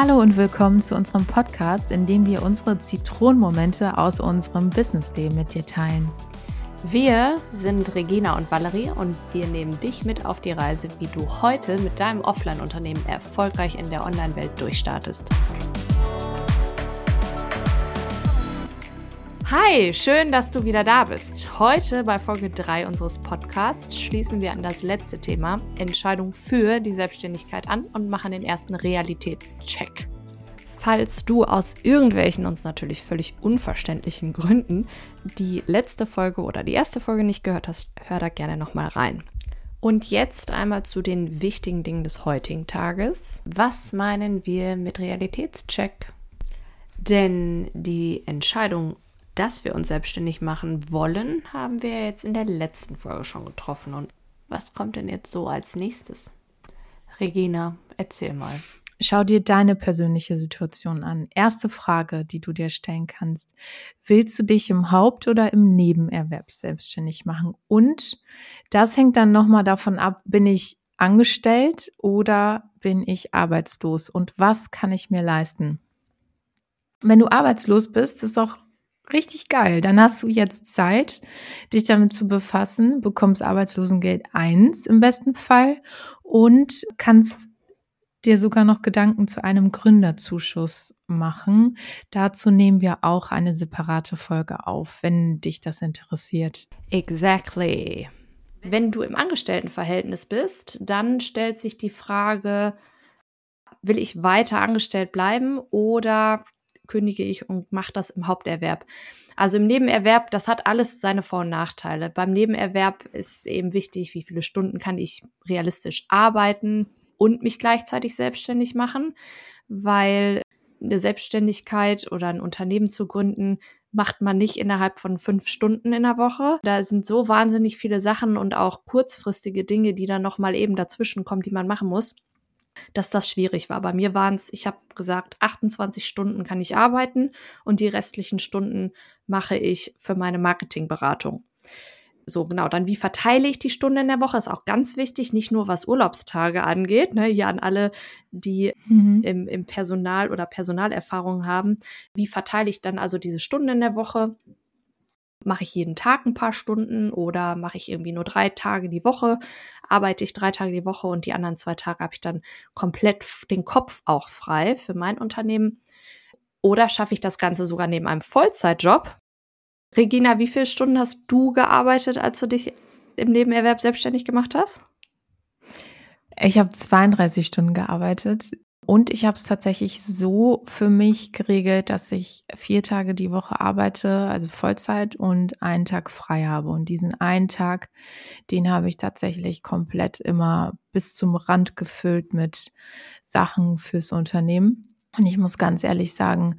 Hallo und willkommen zu unserem Podcast, in dem wir unsere Zitronenmomente aus unserem Businessleben mit dir teilen. Wir sind Regina und Valerie und wir nehmen dich mit auf die Reise, wie du heute mit deinem Offline-Unternehmen erfolgreich in der Online-Welt durchstartest. Hi, schön, dass du wieder da bist. Heute bei Folge 3 unseres Podcasts schließen wir an das letzte Thema Entscheidung für die Selbstständigkeit an und machen den ersten Realitätscheck. Falls du aus irgendwelchen uns natürlich völlig unverständlichen Gründen die letzte Folge oder die erste Folge nicht gehört hast, hör da gerne nochmal rein. Und jetzt einmal zu den wichtigen Dingen des heutigen Tages. Was meinen wir mit Realitätscheck? Denn die Entscheidung dass wir uns selbstständig machen wollen, haben wir jetzt in der letzten Folge schon getroffen. Und was kommt denn jetzt so als nächstes? Regina, erzähl mal. Schau dir deine persönliche Situation an. Erste Frage, die du dir stellen kannst. Willst du dich im Haupt- oder im Nebenerwerb selbstständig machen? Und das hängt dann nochmal davon ab, bin ich angestellt oder bin ich arbeitslos? Und was kann ich mir leisten? Wenn du arbeitslos bist, ist auch richtig geil. Dann hast du jetzt Zeit, dich damit zu befassen, bekommst Arbeitslosengeld 1 im besten Fall und kannst dir sogar noch Gedanken zu einem Gründerzuschuss machen. Dazu nehmen wir auch eine separate Folge auf, wenn dich das interessiert. Exactly. Wenn du im Angestelltenverhältnis bist, dann stellt sich die Frage, will ich weiter angestellt bleiben oder kündige ich und mache das im Haupterwerb. Also im Nebenerwerb, das hat alles seine Vor- und Nachteile. Beim Nebenerwerb ist eben wichtig, wie viele Stunden kann ich realistisch arbeiten und mich gleichzeitig selbstständig machen, weil eine Selbstständigkeit oder ein Unternehmen zu gründen, macht man nicht innerhalb von fünf Stunden in der Woche. Da sind so wahnsinnig viele Sachen und auch kurzfristige Dinge, die dann nochmal eben dazwischen kommen, die man machen muss dass das schwierig war. Bei mir waren es, ich habe gesagt, 28 Stunden kann ich arbeiten und die restlichen Stunden mache ich für meine Marketingberatung. So, genau. Dann, wie verteile ich die Stunden in der Woche? Ist auch ganz wichtig, nicht nur was Urlaubstage angeht. Ne, hier an alle, die mhm. im, im Personal oder Personalerfahrung haben. Wie verteile ich dann also diese Stunden in der Woche? Mache ich jeden Tag ein paar Stunden oder mache ich irgendwie nur drei Tage die Woche? Arbeite ich drei Tage die Woche und die anderen zwei Tage habe ich dann komplett den Kopf auch frei für mein Unternehmen? Oder schaffe ich das Ganze sogar neben einem Vollzeitjob? Regina, wie viele Stunden hast du gearbeitet, als du dich im Nebenerwerb selbstständig gemacht hast? Ich habe 32 Stunden gearbeitet. Und ich habe es tatsächlich so für mich geregelt, dass ich vier Tage die Woche arbeite, also Vollzeit und einen Tag frei habe. Und diesen einen Tag, den habe ich tatsächlich komplett immer bis zum Rand gefüllt mit Sachen fürs Unternehmen. Und ich muss ganz ehrlich sagen,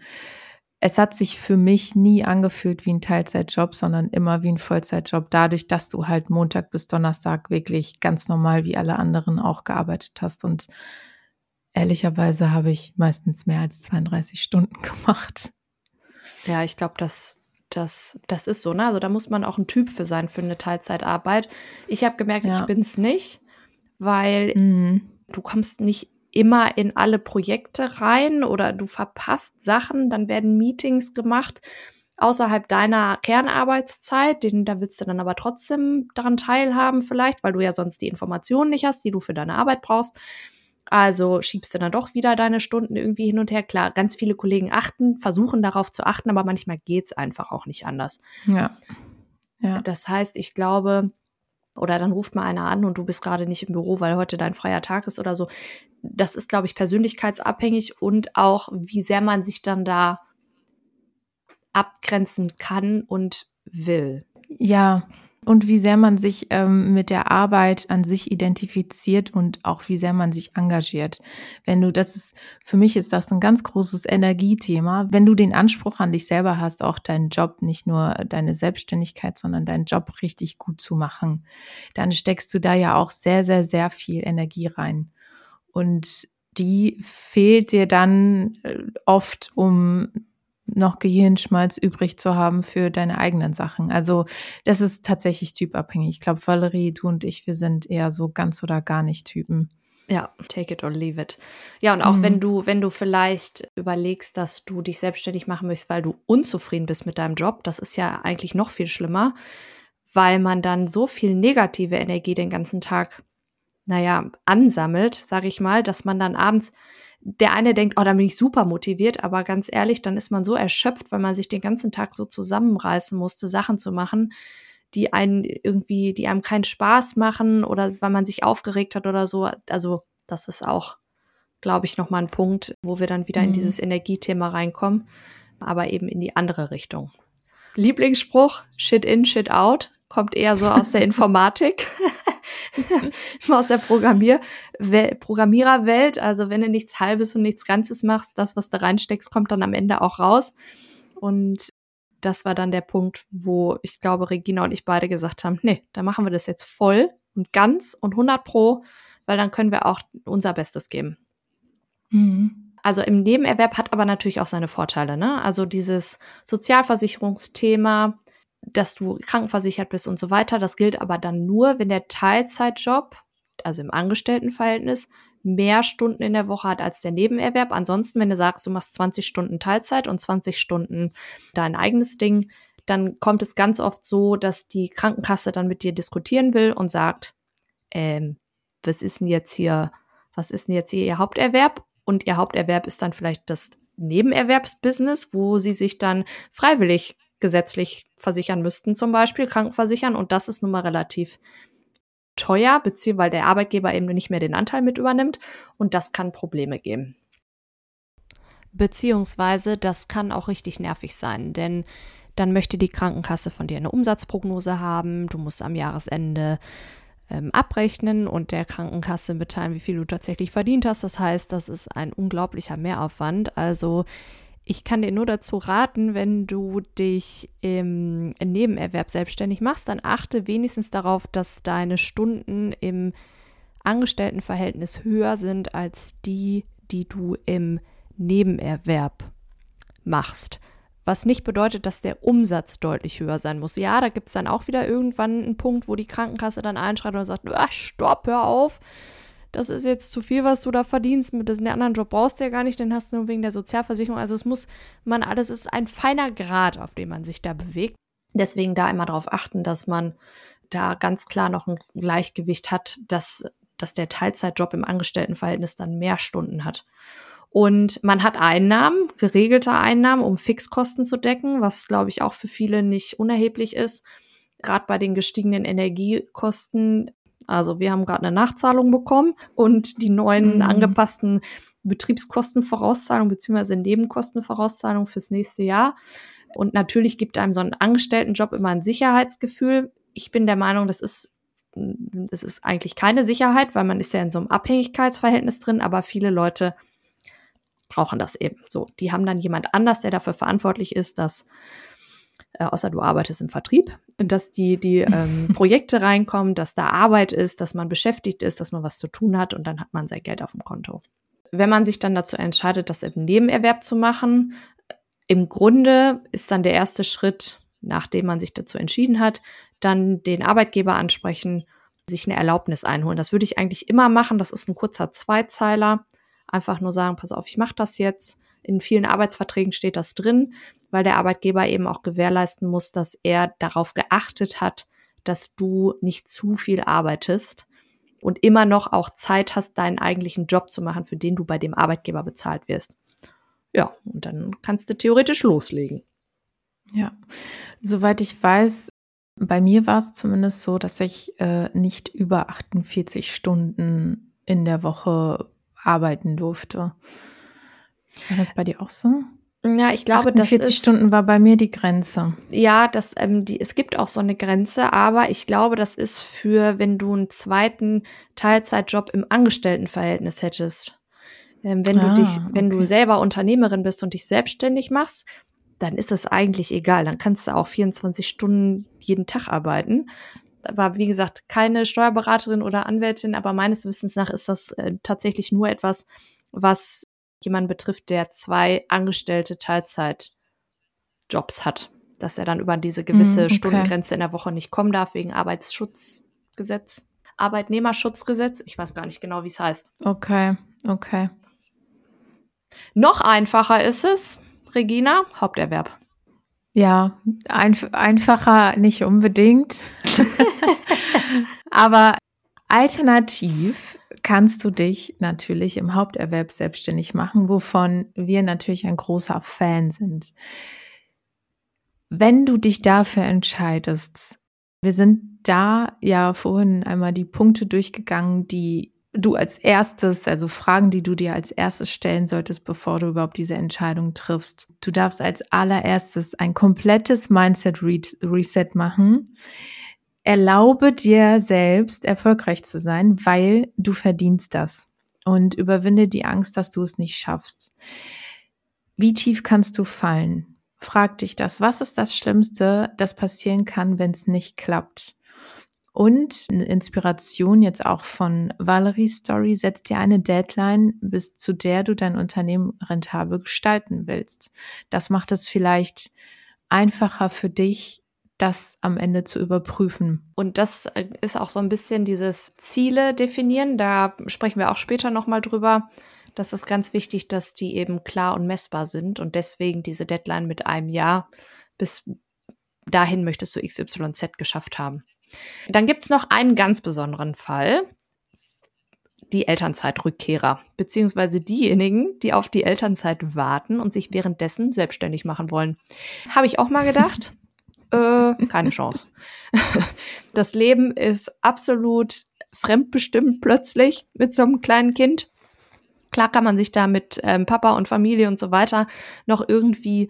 es hat sich für mich nie angefühlt wie ein Teilzeitjob, sondern immer wie ein Vollzeitjob, dadurch, dass du halt Montag bis Donnerstag wirklich ganz normal wie alle anderen auch gearbeitet hast und ehrlicherweise habe ich meistens mehr als 32 Stunden gemacht. Ja, ich glaube, das, das, das ist so. Ne? Also da muss man auch ein Typ für sein für eine Teilzeitarbeit. Ich habe gemerkt, ja. ich bin es nicht, weil mhm. du kommst nicht immer in alle Projekte rein oder du verpasst Sachen, dann werden Meetings gemacht außerhalb deiner Kernarbeitszeit, den, da willst du dann aber trotzdem daran teilhaben vielleicht, weil du ja sonst die Informationen nicht hast, die du für deine Arbeit brauchst. Also schiebst du dann doch wieder deine Stunden irgendwie hin und her. Klar, ganz viele Kollegen achten, versuchen darauf zu achten, aber manchmal geht's einfach auch nicht anders. Ja. ja. Das heißt, ich glaube, oder dann ruft mal einer an und du bist gerade nicht im Büro, weil heute dein freier Tag ist oder so. Das ist, glaube ich, persönlichkeitsabhängig und auch, wie sehr man sich dann da abgrenzen kann und will. Ja, und wie sehr man sich ähm, mit der Arbeit an sich identifiziert und auch wie sehr man sich engagiert. Wenn du, das ist, für mich ist das ein ganz großes Energiethema. Wenn du den Anspruch an dich selber hast, auch deinen Job, nicht nur deine Selbstständigkeit, sondern deinen Job richtig gut zu machen, dann steckst du da ja auch sehr, sehr, sehr viel Energie rein. Und die fehlt dir dann äh, oft, um noch Gehirnschmalz übrig zu haben für deine eigenen Sachen. Also das ist tatsächlich typabhängig. Ich glaube, Valerie, du und ich, wir sind eher so ganz oder gar nicht Typen. Ja, take it or leave it. Ja, und auch Mhm. wenn du, wenn du vielleicht überlegst, dass du dich selbstständig machen möchtest, weil du unzufrieden bist mit deinem Job, das ist ja eigentlich noch viel schlimmer, weil man dann so viel negative Energie den ganzen Tag, naja, ansammelt, sage ich mal, dass man dann abends, der eine denkt, oh, dann bin ich super motiviert, aber ganz ehrlich, dann ist man so erschöpft, weil man sich den ganzen Tag so zusammenreißen musste, Sachen zu machen, die einen irgendwie, die einem keinen Spaß machen oder weil man sich aufgeregt hat oder so. Also das ist auch, glaube ich, nochmal ein Punkt, wo wir dann wieder in Mhm. dieses Energiethema reinkommen, aber eben in die andere Richtung. Lieblingsspruch, shit in, shit out, kommt eher so aus der Informatik, aus der Programmier Wel- Programmiererwelt. Also wenn du nichts Halbes und nichts Ganzes machst, das, was du reinsteckst, kommt dann am Ende auch raus. Und das war dann der Punkt, wo ich glaube, Regina und ich beide gesagt haben, nee, da machen wir das jetzt voll und ganz und 100 pro, weil dann können wir auch unser Bestes geben. Mhm. Also im Nebenerwerb hat aber natürlich auch seine Vorteile, ne? Also dieses Sozialversicherungsthema, dass du krankenversichert bist und so weiter, das gilt aber dann nur, wenn der Teilzeitjob, also im Angestelltenverhältnis, mehr Stunden in der Woche hat als der Nebenerwerb. Ansonsten, wenn du sagst, du machst 20 Stunden Teilzeit und 20 Stunden dein eigenes Ding, dann kommt es ganz oft so, dass die Krankenkasse dann mit dir diskutieren will und sagt, ähm, was ist denn jetzt hier, was ist denn jetzt hier ihr Haupterwerb? Und ihr Haupterwerb ist dann vielleicht das Nebenerwerbsbusiness, wo sie sich dann freiwillig gesetzlich versichern müssten, zum Beispiel krankenversichern. Und das ist nun mal relativ teuer, beziehungsweise weil der Arbeitgeber eben nicht mehr den Anteil mit übernimmt. Und das kann Probleme geben. Beziehungsweise das kann auch richtig nervig sein, denn dann möchte die Krankenkasse von dir eine Umsatzprognose haben. Du musst am Jahresende ähm, abrechnen und der Krankenkasse mitteilen, wie viel du tatsächlich verdient hast. Das heißt, das ist ein unglaublicher Mehraufwand. Also ich kann dir nur dazu raten, wenn du dich im Nebenerwerb selbstständig machst, dann achte wenigstens darauf, dass deine Stunden im Angestelltenverhältnis höher sind als die, die du im Nebenerwerb machst. Was nicht bedeutet, dass der Umsatz deutlich höher sein muss. Ja, da gibt es dann auch wieder irgendwann einen Punkt, wo die Krankenkasse dann einschreibt und sagt, ah, stopp, hör auf. Das ist jetzt zu viel, was du da verdienst. Mit dem anderen Job brauchst du ja gar nicht, den hast du nur wegen der Sozialversicherung. Also es muss man alles, es ist ein feiner Grad, auf dem man sich da bewegt. Deswegen da immer darauf achten, dass man da ganz klar noch ein Gleichgewicht hat, dass, dass der Teilzeitjob im Angestelltenverhältnis dann mehr Stunden hat. Und man hat Einnahmen, geregelte Einnahmen, um Fixkosten zu decken, was, glaube ich, auch für viele nicht unerheblich ist. Gerade bei den gestiegenen Energiekosten. Also wir haben gerade eine Nachzahlung bekommen und die neuen Mhm. angepassten Betriebskostenvorauszahlungen beziehungsweise Nebenkostenvorauszahlungen fürs nächste Jahr. Und natürlich gibt einem so ein Angestelltenjob immer ein Sicherheitsgefühl. Ich bin der Meinung, das ist das ist eigentlich keine Sicherheit, weil man ist ja in so einem Abhängigkeitsverhältnis drin, aber viele Leute brauchen das eben. So, die haben dann jemand anders, der dafür verantwortlich ist, dass äh, außer du arbeitest im Vertrieb, dass die die ähm, Projekte reinkommen, dass da Arbeit ist, dass man beschäftigt ist, dass man was zu tun hat und dann hat man sein Geld auf dem Konto. Wenn man sich dann dazu entscheidet, das im Nebenerwerb zu machen, im Grunde ist dann der erste Schritt, nachdem man sich dazu entschieden hat, dann den Arbeitgeber ansprechen, sich eine Erlaubnis einholen. Das würde ich eigentlich immer machen. Das ist ein kurzer Zweizeiler. Einfach nur sagen, pass auf, ich mache das jetzt. In vielen Arbeitsverträgen steht das drin, weil der Arbeitgeber eben auch gewährleisten muss, dass er darauf geachtet hat, dass du nicht zu viel arbeitest und immer noch auch Zeit hast, deinen eigentlichen Job zu machen, für den du bei dem Arbeitgeber bezahlt wirst. Ja, und dann kannst du theoretisch loslegen. Ja, soweit ich weiß, bei mir war es zumindest so, dass ich äh, nicht über 48 Stunden in der Woche arbeiten durfte. War das bei dir auch so? Ja, ich glaube, das 48 ist, Stunden war bei mir die Grenze. ja, das, ähm, die, es gibt auch so eine Grenze, aber ich glaube, das ist für, wenn du einen zweiten Teilzeitjob im Angestelltenverhältnis hättest. Ähm, wenn Ah, du dich, wenn du okay. selber Unternehmerin bist und dich selbstständig machst, dann ist es eigentlich egal. Dann kannst du auch 24 Stunden jeden Tag arbeiten. Aber wie gesagt, keine Steuerberaterin oder Anwältin, aber meines Wissens nach ist das äh, tatsächlich nur etwas, was jemanden betrifft, der zwei angestellte Teilzeitjobs hat. Dass er dann über diese gewisse Mm, okay. Stundengrenze in der Woche nicht kommen darf wegen Arbeitsschutzgesetz. Arbeitnehmerschutzgesetz. Ich weiß gar nicht genau, wie es heißt. Okay, okay. Noch einfacher ist es, Regina, Haupterwerb. Ja, einf einfacher nicht unbedingt. Aber alternativ kannst du dich natürlich im Haupterwerb selbstständig machen, wovon wir natürlich ein großer Fan sind. Wenn du dich dafür entscheidest, wir sind da ja vorhin einmal die Punkte durchgegangen, die du als erstes, also Fragen, die du dir als erstes stellen solltest, bevor du überhaupt diese Entscheidung triffst. Du darfst als allererstes ein komplettes Mindset Reset machen. Erlaube dir selbst erfolgreich zu sein, weil du verdienst das. Und überwinde die Angst, dass du es nicht schaffst. Wie tief kannst du fallen? Frag dich das. Was ist das Schlimmste, das passieren kann, wenn es nicht klappt? Und eine Inspiration jetzt auch von Valerie's Story, setz dir eine Deadline, bis zu der du dein Unternehmen rentabel gestalten willst. Das macht es vielleicht einfacher für dich, das am Ende zu überprüfen. Und das äh, ist auch so ein bisschen dieses Ziele definieren. Da sprechen wir auch später nochmal drüber. Das ist ganz wichtig, dass die eben klar und messbar sind und deswegen diese Deadline mit einem Jahr bis dahin möchtest du XYZ geschafft haben. Dann gibt's noch einen ganz besonderen Fall. Die Elternzeitrückkehrer, beziehungsweise diejenigen, die auf die Elternzeit warten und sich währenddessen selbstständig machen wollen. Habe ich auch mal gedacht. äh, keine Chance. das Leben ist absolut fremdbestimmt plötzlich mit so einem kleinen Kind. Klar kann man sich da mit ähm, Papa und Familie und so weiter noch irgendwie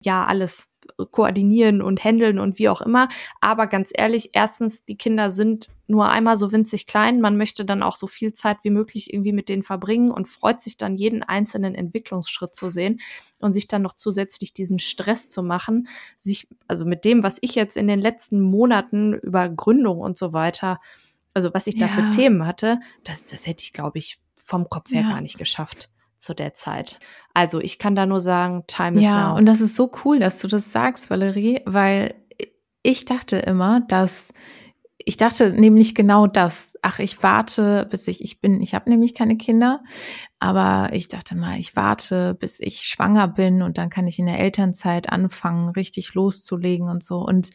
ja alles koordinieren und handeln und wie auch immer. Aber ganz ehrlich, erstens, die Kinder sind nur einmal so winzig klein. Man möchte dann auch so viel Zeit wie möglich irgendwie mit denen verbringen und freut sich dann jeden einzelnen Entwicklungsschritt zu sehen und sich dann noch zusätzlich diesen Stress zu machen, sich, also mit dem, was ich jetzt in den letzten Monaten über Gründung und so weiter, also was ich da ja. für Themen hatte, das, das hätte ich, glaube ich, vom Kopf her ja. gar nicht geschafft zu der Zeit. Also ich kann da nur sagen, time is ja, now. Ja, und das ist so cool, dass du das sagst, Valerie, weil ich dachte immer, dass ich dachte nämlich genau das. Ach, ich warte, bis ich ich bin, ich habe nämlich keine Kinder, aber ich dachte mal, ich warte, bis ich schwanger bin und dann kann ich in der Elternzeit anfangen, richtig loszulegen und so und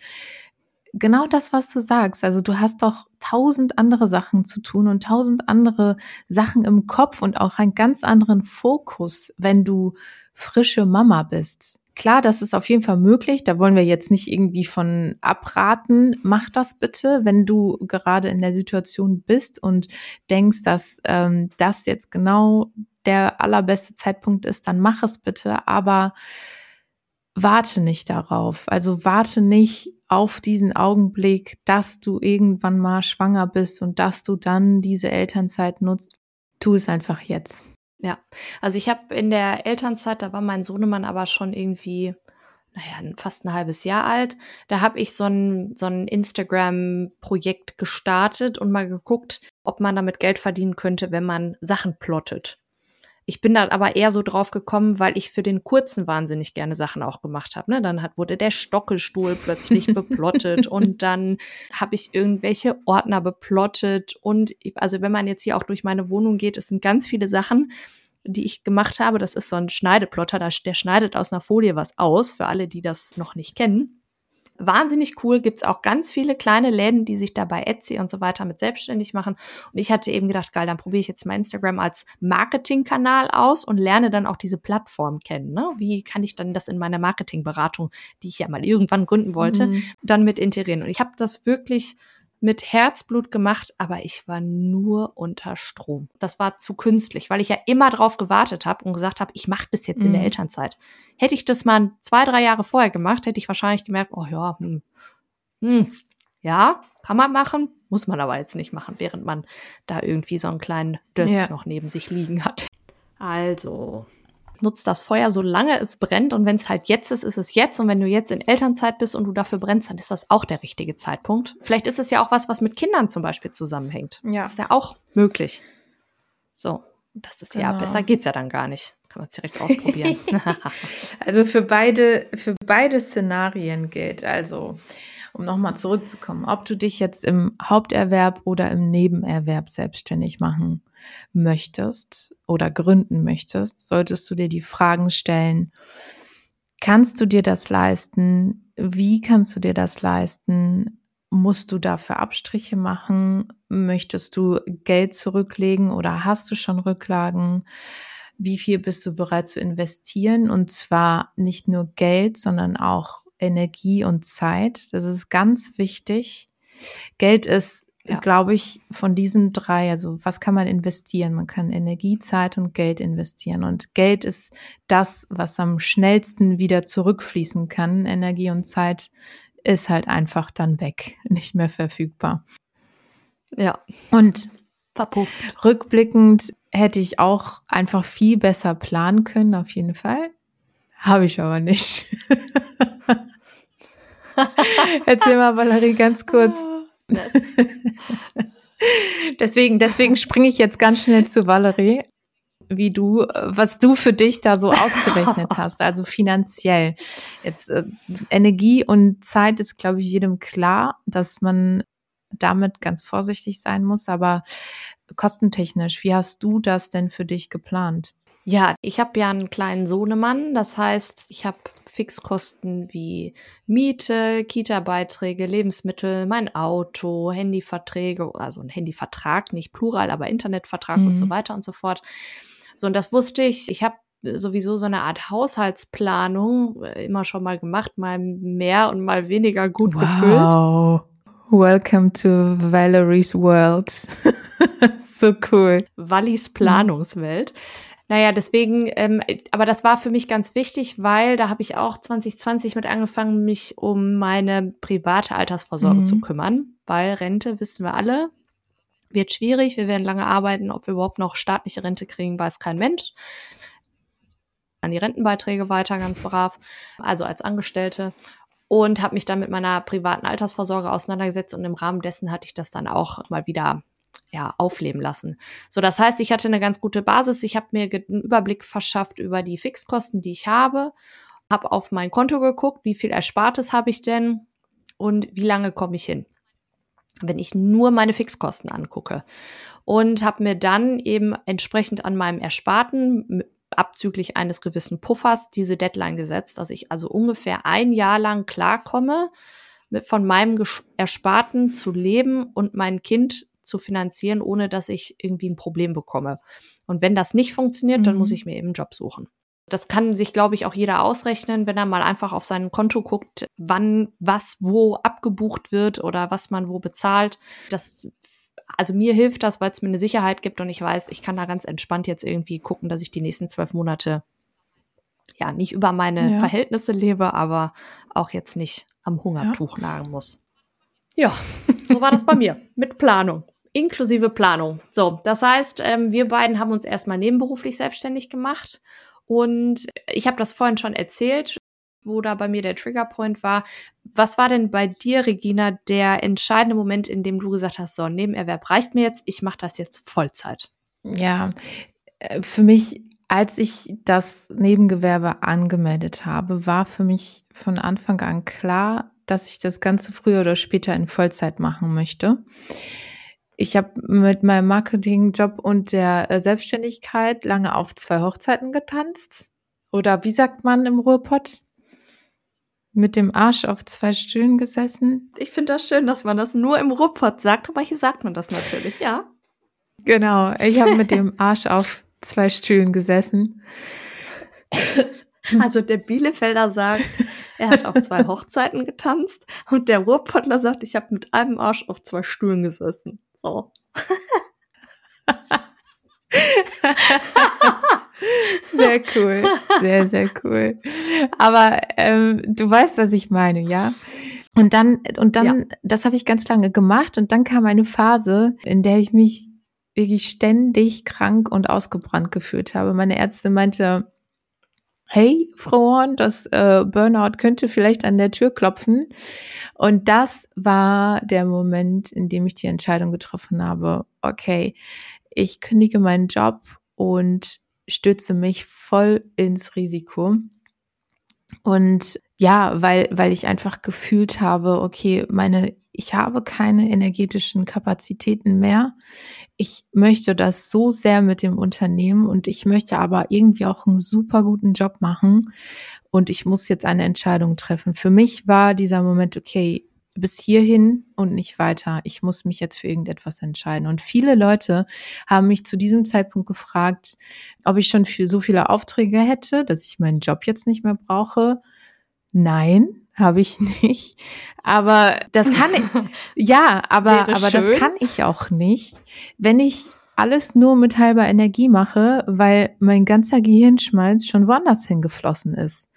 genau das, was du sagst. Also du hast doch tausend andere Sachen zu tun und tausend andere Sachen im Kopf und auch einen ganz anderen Fokus, wenn du frische Mama bist. Klar, das ist auf jeden Fall möglich. Da wollen wir jetzt nicht irgendwie von abraten. Mach das bitte, wenn du gerade in der Situation bist und denkst, dass ähm, das jetzt genau der allerbeste Zeitpunkt ist, dann mach es bitte. Aber warte nicht darauf. Also warte nicht auf diesen Augenblick, dass du irgendwann mal schwanger bist und dass du dann diese Elternzeit nutzt. Tu es einfach jetzt. Ja, also ich habe in der Elternzeit, da war mein Sohnemann aber schon irgendwie, naja, fast ein halbes Jahr alt. Da habe ich so ein, so ein Instagram-Projekt gestartet und mal geguckt, ob man damit Geld verdienen könnte, wenn man Sachen plottet. Ich bin dann aber eher so drauf gekommen, weil ich für den kurzen wahnsinnig gerne Sachen auch gemacht habe. Ne? Dann hat, wurde der Stockelstuhl plötzlich beplottet und dann habe ich irgendwelche Ordner beplottet. Und ich, also wenn man jetzt hier auch durch meine Wohnung geht, es sind ganz viele Sachen, die ich gemacht habe. Das ist so ein Schneideplotter, der schneidet aus einer Folie was aus, für alle, die das noch nicht kennen. Wahnsinnig cool, gibt's auch ganz viele kleine Läden, die sich da bei Etsy und so weiter mit selbstständig machen. Und ich hatte eben gedacht, geil, dann probiere ich jetzt mal Instagram als Marketingkanal aus und lerne dann auch diese Plattform kennen. Ne? Wie kann ich dann das in meiner Marketingberatung, die ich ja mal irgendwann gründen wollte, mhm. dann mit integrieren? Und ich habe das wirklich mit Herzblut gemacht, aber ich war nur unter Strom. Das war zu künstlich, weil ich ja immer drauf gewartet habe und gesagt habe, ich mache das jetzt mhm. in der mhm. Elternzeit. Hätte ich das mal zwei, drei Jahre vorher gemacht, hätte ich wahrscheinlich gemerkt, oh ja, hm, hm, ja, kann man machen, muss man aber jetzt nicht machen, während man da irgendwie so einen kleinen Dötz ja. noch neben sich liegen hat. Also, nutzt das Feuer, solange es brennt. Und wenn es halt jetzt ist, ist es jetzt. Und wenn du jetzt in Elternzeit bist und du dafür brennst, dann ist das auch der richtige Zeitpunkt. Vielleicht ist es ja auch was, was mit Kindern zum Beispiel zusammenhängt. Ja. Das ist ja auch möglich. So, das ist genau. ja, besser geht's ja dann gar nicht. Kann man es direkt ausprobieren. also für beide, für beide Szenarien gilt also, um nochmal zurückzukommen, ob du dich jetzt im Haupterwerb oder im Nebenerwerb selbstständig machen möchtest oder gründen möchtest, solltest du dir die Fragen stellen, kannst du dir das leisten? Wie kannst du dir das leisten? Musst du dafür Abstriche machen? Möchtest du Geld zurücklegen oder hast du schon Rücklagen? Wie viel bist du bereit zu investieren? Und zwar nicht nur Geld, sondern auch Energie und Zeit. Das ist ganz wichtig. Geld ist, ja. glaube ich, von diesen drei, also was kann man investieren? Man kann Energie, Zeit und Geld investieren. Und Geld ist das, was am schnellsten wieder zurückfließen kann. Energie und Zeit ist halt einfach dann weg, nicht mehr verfügbar. Ja. Und verpufft. Rückblickend hätte ich auch einfach viel besser planen können, auf jeden Fall. Habe ich aber nicht. Erzähl mal, Valerie, ganz kurz. deswegen, deswegen springe ich jetzt ganz schnell zu Valerie, wie du, was du für dich da so ausgerechnet hast, also finanziell. Jetzt äh, Energie und Zeit ist, glaube ich, jedem klar, dass man damit ganz vorsichtig sein muss, aber kostentechnisch, wie hast du das denn für dich geplant? Ja, ich habe ja einen kleinen Sohnemann. Das heißt, ich habe Fixkosten wie Miete, Kita-Beiträge, Lebensmittel, mein Auto, Handyverträge, also ein Handyvertrag, nicht plural, aber Internetvertrag mhm. und so mhm. weiter und so fort. So, und das wusste ich. Ich habe sowieso so eine Art Haushaltsplanung äh, immer schon mal gemacht, mal mehr und mal weniger gut wow. gefüllt. Welcome to Valerie's World. so cool. Wallis Planungswelt. Naja, deswegen, ähm, aber das war für mich ganz wichtig, weil da habe ich auch 2020 mit angefangen, mich um meine private Altersvorsorge mhm. zu kümmern, weil Rente, wissen wir alle, wird schwierig. Wir werden lange arbeiten. Ob wir überhaupt noch staatliche Rente kriegen, weiß kein Mensch. An die Rentenbeiträge weiter, ganz brav, also als Angestellte. Und habe mich dann mit meiner privaten Altersvorsorge auseinandergesetzt und im Rahmen dessen hatte ich das dann auch mal wieder ja, aufleben lassen. So, das heißt, ich hatte eine ganz gute Basis. Ich habe mir einen Überblick verschafft über die Fixkosten, die ich habe, habe auf mein Konto geguckt, wie viel Erspartes habe ich denn und wie lange komme ich hin, wenn ich nur meine Fixkosten angucke. Und habe mir dann eben entsprechend an meinem Ersparten abzüglich eines gewissen Puffers diese Deadline gesetzt, dass ich also ungefähr ein Jahr lang klarkomme, mit von meinem Ersparten zu leben und mein Kind zu finanzieren, ohne dass ich irgendwie ein Problem bekomme. Und wenn das nicht funktioniert, mhm. dann muss mhm. ich mir eben einen Job suchen. Das kann sich, glaube ich, auch jeder ausrechnen, wenn er mal einfach auf sein Konto guckt, wann was wo abgebucht wird oder was man wo bezahlt. Das, also mir hilft das, weil es mir eine Sicherheit gibt und ich weiß, ich kann da ganz entspannt jetzt irgendwie gucken, dass ich die nächsten zwölf Monate ja nicht über meine ja. Verhältnisse lebe, aber auch jetzt nicht am Hungertuch ja. nagen muss. Ja, so war das bei mir mit Planung inklusive Planung. So, das heißt, ähm, wir beiden haben uns erstmal nebenberuflich selbstständig gemacht. Und ich habe das vorhin schon erzählt, wo da bei mir der Triggerpoint war. Was war denn bei dir, Regina, der entscheidende Moment, in dem du gesagt hast, so, Nebenerwerb reicht mir jetzt, ich mache das jetzt Vollzeit? Ja, äh, für mich, als ich das Nebengewerbe angemeldet habe, war für mich von Anfang an klar, dass ich das Ganze früher oder später in Vollzeit machen möchte ich habe mit meinem Marketingjob und der äh, Selbstständigkeit lange auf zwei Hochzeiten getanzt. Oder wie sagt man im Ruhrpott? Mit dem Arsch auf zwei Stühlen gesessen. Ich finde das schön, dass man das nur im Ruhrpott sagt, aber hier sagt man das natürlich, ja. Genau, ich habe mit dem Arsch auf zwei Stühlen gesessen. Also der Bielefelder sagt, er hat auf zwei Hochzeiten getanzt und der Ruhrpottler sagt, ich habe mit einem Arsch auf zwei Stühlen gesessen. So. sehr cool, sehr, sehr cool. Aber ähm, du weißt, was ich meine, ja? Und dann, und dann, ja. das habe ich ganz lange gemacht und dann kam eine Phase, in der ich mich wirklich ständig krank und ausgebrannt gefühlt habe. Meine Ärztin meinte, hey, Frau Horn, das äh, Burnout könnte vielleicht an der Tür klopfen. Und das war der Moment, in dem ich die Entscheidung getroffen habe, okay, ich kündige meinen Job und stürze mich voll ins Risiko. Und ja, weil, weil ich einfach gefühlt habe, okay, meine, ich habe keine energetischen Kapazitäten mehr. Ich möchte das so sehr mit dem Unternehmen und ich möchte aber irgendwie auch einen super guten Job machen und ich muss jetzt eine Entscheidung treffen. Für mich war dieser Moment, okay, bis hierhin und nicht weiter. Ich muss mich jetzt für irgendetwas entscheiden. Und viele Leute haben mich zu diesem Zeitpunkt gefragt, ob ich schon für so viele Aufträge hätte, dass ich meinen Job jetzt nicht mehr brauche. Nein, habe ich nicht. Aber das kann ich, ja, aber, aber das kann ich auch nicht, wenn ich alles nur mit halber Energie mache, weil mein ganzer Gehirnschmalz schon woanders hingeflossen ist.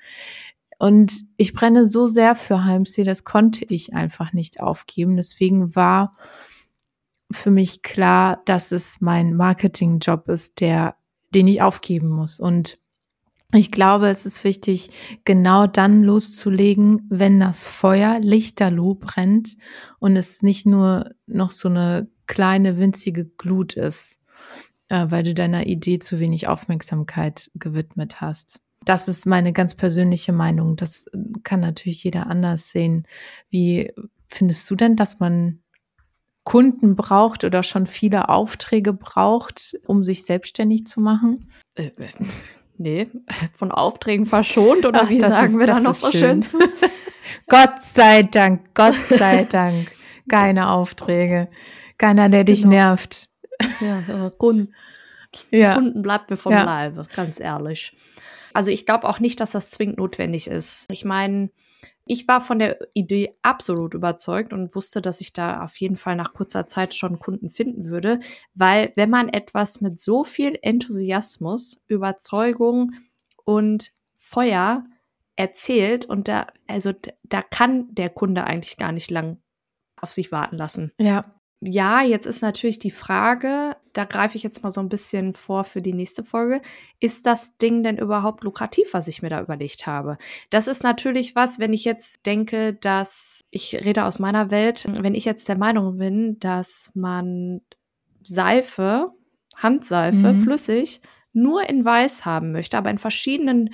Und ich brenne so sehr für Heimsee, das konnte ich einfach nicht aufgeben. Deswegen war für mich klar, dass es mein Marketingjob ist, der, den ich aufgeben muss. Und ich glaube, es ist wichtig, genau dann loszulegen, wenn das Feuer lichterloh brennt und es nicht nur noch so eine kleine winzige Glut ist, äh, weil du deiner Idee zu wenig Aufmerksamkeit gewidmet hast das ist meine ganz persönliche Meinung. Das kann natürlich jeder anders sehen. Wie findest du denn, dass man Kunden braucht oder schon viele Aufträge braucht, um sich selbstständig zu machen? Äh, äh nee, von Aufträgen verschont oder Ach, wie sagen ist, wir da noch so schön, schön zu? Gott sei Dank, Gott sei Dank. Keine Aufträge. Keiner, der dich genau. nervt. Ja, Kunden, ja. Kunden bleibt mir vom ja. Leibe, ganz ehrlich. Also ich glaube auch nicht, dass das zwingend notwendig ist. Ich meine, ich war von der Idee absolut überzeugt und wusste, dass ich da auf jeden Fall nach kurzer Zeit schon Kunden finden würde, weil wenn man etwas mit so viel Enthusiasmus, Überzeugung und Feuer erzählt und da, also da kann der Kunde eigentlich gar nicht lang auf sich warten lassen. Ja ja, jetzt ist natürlich die Frage, da greife ich jetzt mal so ein bisschen vor für die nächste Folge, ist das Ding denn überhaupt lukrativ, was ich mir da überlegt habe? Das ist natürlich was, wenn ich jetzt denke, dass ich rede aus meiner Welt, wenn ich jetzt der Meinung bin, dass man Seife, Handseife, mhm. flüssig, nur in weiß haben möchte, aber in verschiedenen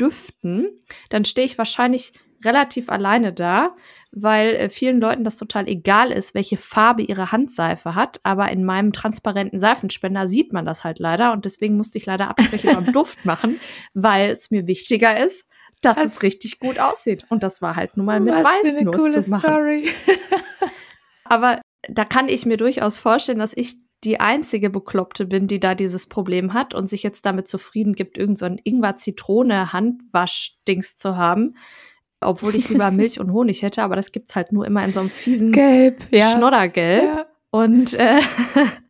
Düften, dann stehe ich wahrscheinlich relativ alleine da, weil äh, vielen Leuten das total egal ist, welche Farbe ihre Handseife hat. Aber in meinem transparenten Seifenspender sieht man das halt leider. Und deswegen musste ich leider Abstriche beim Duft machen, weil es mir wichtiger ist, dass Was? es richtig gut aussieht. Und das war halt nun mal mit Was Weiß für eine nur coole zu machen. Story. Aber da kann ich mir durchaus vorstellen, dass ich die einzige Bekloppte bin, die da dieses Problem hat und sich jetzt damit zufrieden gibt, irgendein so Ingwer-Zitrone-Handwasch-Dings zu haben obwohl ich lieber Milch und Honig hätte, aber das gibt's halt nur immer in so einem fiesen Gelb, ja. Schnoddergelb. Ja. Und äh,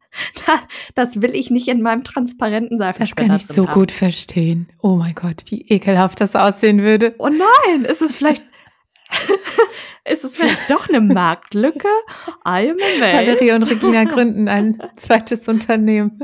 das will ich nicht in meinem transparenten Seifenspender Das kann ich so haben. gut verstehen. Oh mein Gott, wie ekelhaft das aussehen würde. Oh nein, ist es vielleicht ist es vielleicht doch eine Marktlücke? I am Valerie und Regina gründen ein zweites Unternehmen.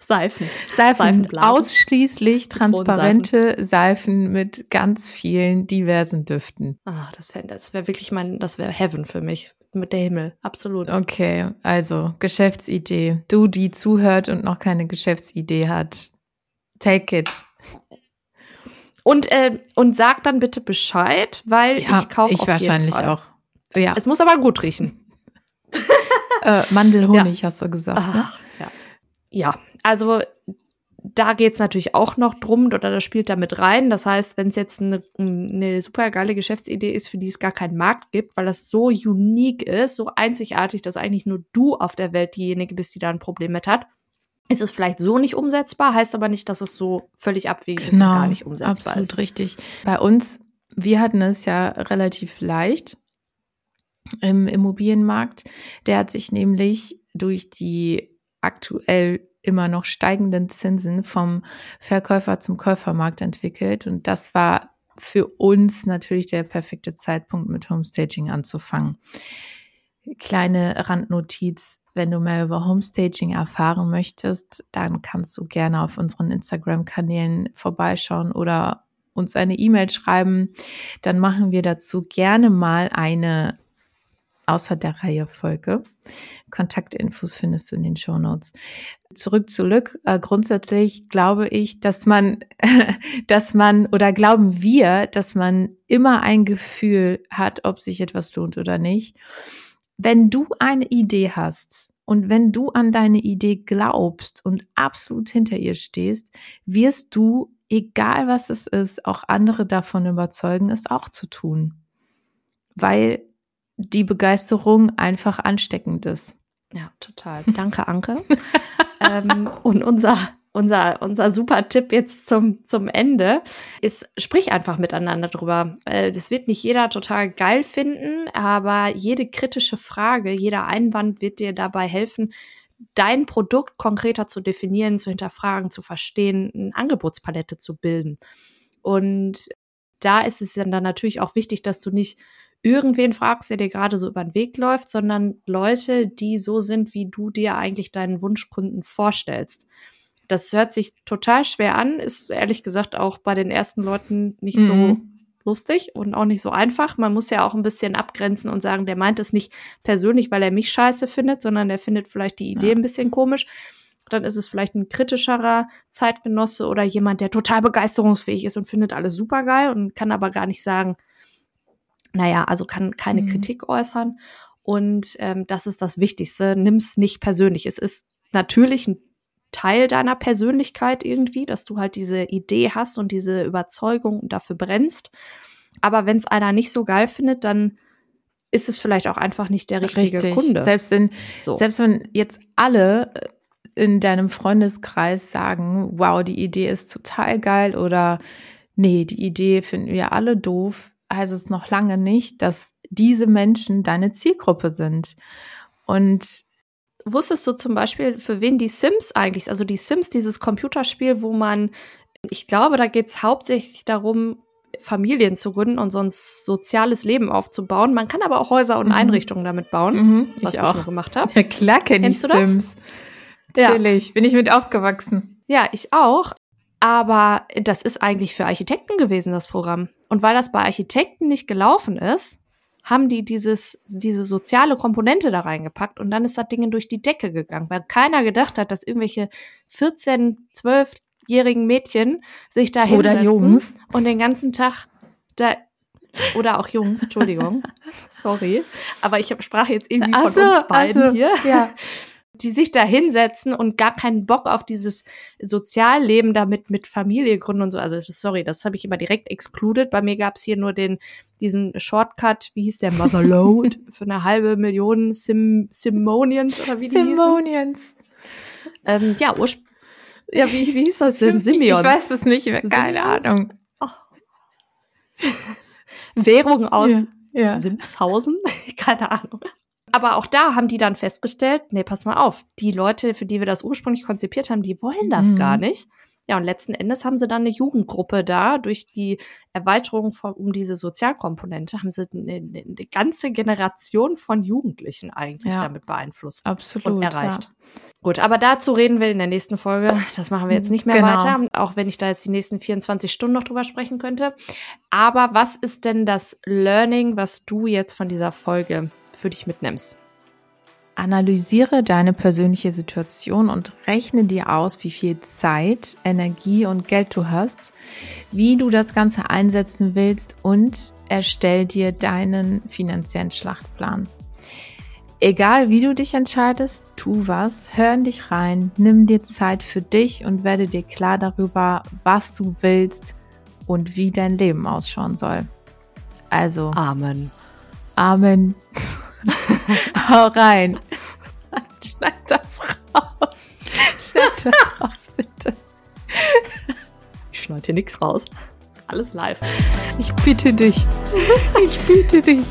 Seifen. Seifen. Ausschließlich transparente Seifen mit ganz vielen diversen Düften. Ah, das wäre das wär wirklich mein, das wäre Heaven für mich. Mit der Himmel. Absolut. Okay, also Geschäftsidee. Du, die zuhört und noch keine Geschäftsidee hat. Take it. Und, äh, und sag dann bitte Bescheid, weil ja, ich kaufe Ich wahrscheinlich auch. Ja. Es muss aber gut riechen. äh, Mandelhonig ja. hast du gesagt. Ach, ne? Ja. Also da geht's natürlich auch noch drum oder das spielt da mit rein. Das heißt, wenn es jetzt eine, eine super geile Geschäftsidee ist, für die es gar keinen Markt gibt, weil das so unique ist, so einzigartig, dass eigentlich nur du auf der Welt diejenige bist, die da ein Problem mit hat, ist es vielleicht so nicht umsetzbar, heißt aber nicht, dass es so völlig abwegig genau, ist und genau, gar nicht umsetzbar absolut ist. richtig. Bei uns, wir hatten es ja relativ leicht im Immobilienmarkt. Der hat sich nämlich durch die aktuell immer noch steigenden Zinsen vom Verkäufer zum Käufermarkt entwickelt. Und das war für uns natürlich der perfekte Zeitpunkt, mit Homestaging anzufangen. Kleine Randnotiz, wenn du mehr über Homestaging erfahren möchtest, dann kannst du gerne auf unseren Instagram-Kanälen vorbeischauen oder uns eine E-Mail schreiben. Dann machen wir dazu gerne mal eine außer der Reihe-Folge. Kontaktinfos findest du in den Show Notes. Zurück zu Lück. Äh, grundsätzlich glaube ich, dass man, dass man oder glauben wir, dass man immer ein Gefühl hat, ob sich etwas lohnt oder nicht. Wenn du eine Idee hast und wenn du an deine Idee glaubst und absolut hinter ihr stehst, wirst du, egal was es ist, auch andere davon überzeugen, es auch zu tun. Weil die Begeisterung einfach ansteckend ist. Ja, total. Danke, Anke. ähm, und unser, unser, unser super Tipp jetzt zum, zum Ende ist, sprich einfach miteinander drüber. Äh, das wird nicht jeder total geil finden, aber jede kritische Frage, jeder Einwand wird dir dabei helfen, dein Produkt konkreter zu definieren, zu hinterfragen, zu verstehen, eine Angebotspalette zu bilden. Und da ist es dann natürlich auch wichtig, dass du nicht irgendwen fragst, der dir gerade so über den Weg läuft, sondern Leute, die so sind, wie du dir eigentlich deinen Wunschkunden vorstellst. Das hört sich total schwer an, ist ehrlich gesagt auch bei den ersten Leuten nicht mhm. so lustig und auch nicht so einfach. Man muss ja auch ein bisschen abgrenzen und sagen, der meint es nicht persönlich, weil er mich scheiße findet, sondern der findet vielleicht die Idee ja. ein bisschen komisch. Dann ist es vielleicht ein kritischerer Zeitgenosse oder jemand, der total begeisterungsfähig ist und findet alles super geil und kann aber gar nicht sagen, naja, also kann keine mhm. Kritik äußern. Und ähm, das ist das Wichtigste. Nimm's nicht persönlich. Es ist natürlich ein Teil deiner Persönlichkeit irgendwie, dass du halt diese Idee hast und diese Überzeugung und dafür brennst. Aber wenn es einer nicht so geil findet, dann ist es vielleicht auch einfach nicht der richtige Richtig. Kunde. Selbst wenn, so. selbst wenn jetzt alle äh, in deinem Freundeskreis sagen, wow, die Idee ist total geil oder nee, die Idee finden wir alle doof, heißt es noch lange nicht, dass diese Menschen deine Zielgruppe sind. Und wusstest du zum Beispiel, für wen die Sims eigentlich, also die Sims, dieses Computerspiel, wo man, ich glaube, da geht es hauptsächlich darum, Familien zu gründen und so ein soziales Leben aufzubauen. Man kann aber auch Häuser und mhm. Einrichtungen damit bauen, mhm, was ich, ich auch gemacht habe. Ja, klar kenne ich Sims. Das? Natürlich, ja. bin ich mit aufgewachsen. Ja, ich auch. Aber das ist eigentlich für Architekten gewesen, das Programm. Und weil das bei Architekten nicht gelaufen ist, haben die dieses, diese soziale Komponente da reingepackt und dann ist das Ding durch die Decke gegangen, weil keiner gedacht hat, dass irgendwelche 14, 12-jährigen Mädchen sich da oder Jungs und den ganzen Tag da oder auch Jungs, Entschuldigung, sorry, aber ich sprach jetzt irgendwie von so, uns beiden so, hier. Ja. die sich da hinsetzen und gar keinen Bock auf dieses Sozialleben damit mit Familie gründen und so. Also sorry, das habe ich immer direkt excluded. Bei mir gab es hier nur den diesen Shortcut, wie hieß der Motherload für eine halbe Million Sim Simonians oder wie die Simonians. Ähm, ja, ja, wie, wie hieß das denn? Simions. Ich weiß es nicht mehr, keine Simions? Ahnung. Oh. Währung aus ja, ja. Simshausen? keine Ahnung. Aber auch da haben die dann festgestellt, nee, pass mal auf, die Leute, für die wir das ursprünglich konzipiert haben, die wollen das mhm. gar nicht. Ja, und letzten Endes haben sie dann eine Jugendgruppe da. Durch die Erweiterung von, um diese Sozialkomponente haben sie eine, eine ganze Generation von Jugendlichen eigentlich ja, damit beeinflusst absolut, und erreicht. Ja. Gut, aber dazu reden wir in der nächsten Folge. Das machen wir jetzt nicht mehr genau. weiter, auch wenn ich da jetzt die nächsten 24 Stunden noch drüber sprechen könnte. Aber was ist denn das Learning, was du jetzt von dieser Folge für dich mitnimmst. Analysiere deine persönliche Situation und rechne dir aus, wie viel Zeit, Energie und Geld du hast, wie du das Ganze einsetzen willst und erstell dir deinen finanziellen Schlachtplan. Egal wie du dich entscheidest, tu was, hör in dich rein, nimm dir Zeit für dich und werde dir klar darüber, was du willst und wie dein Leben ausschauen soll. Also. Amen. Amen. Hau rein. Schneid das raus. Schneid das raus, bitte. Ich schneide hier nichts raus. Das ist alles live. Ich bitte dich. Ich bitte dich.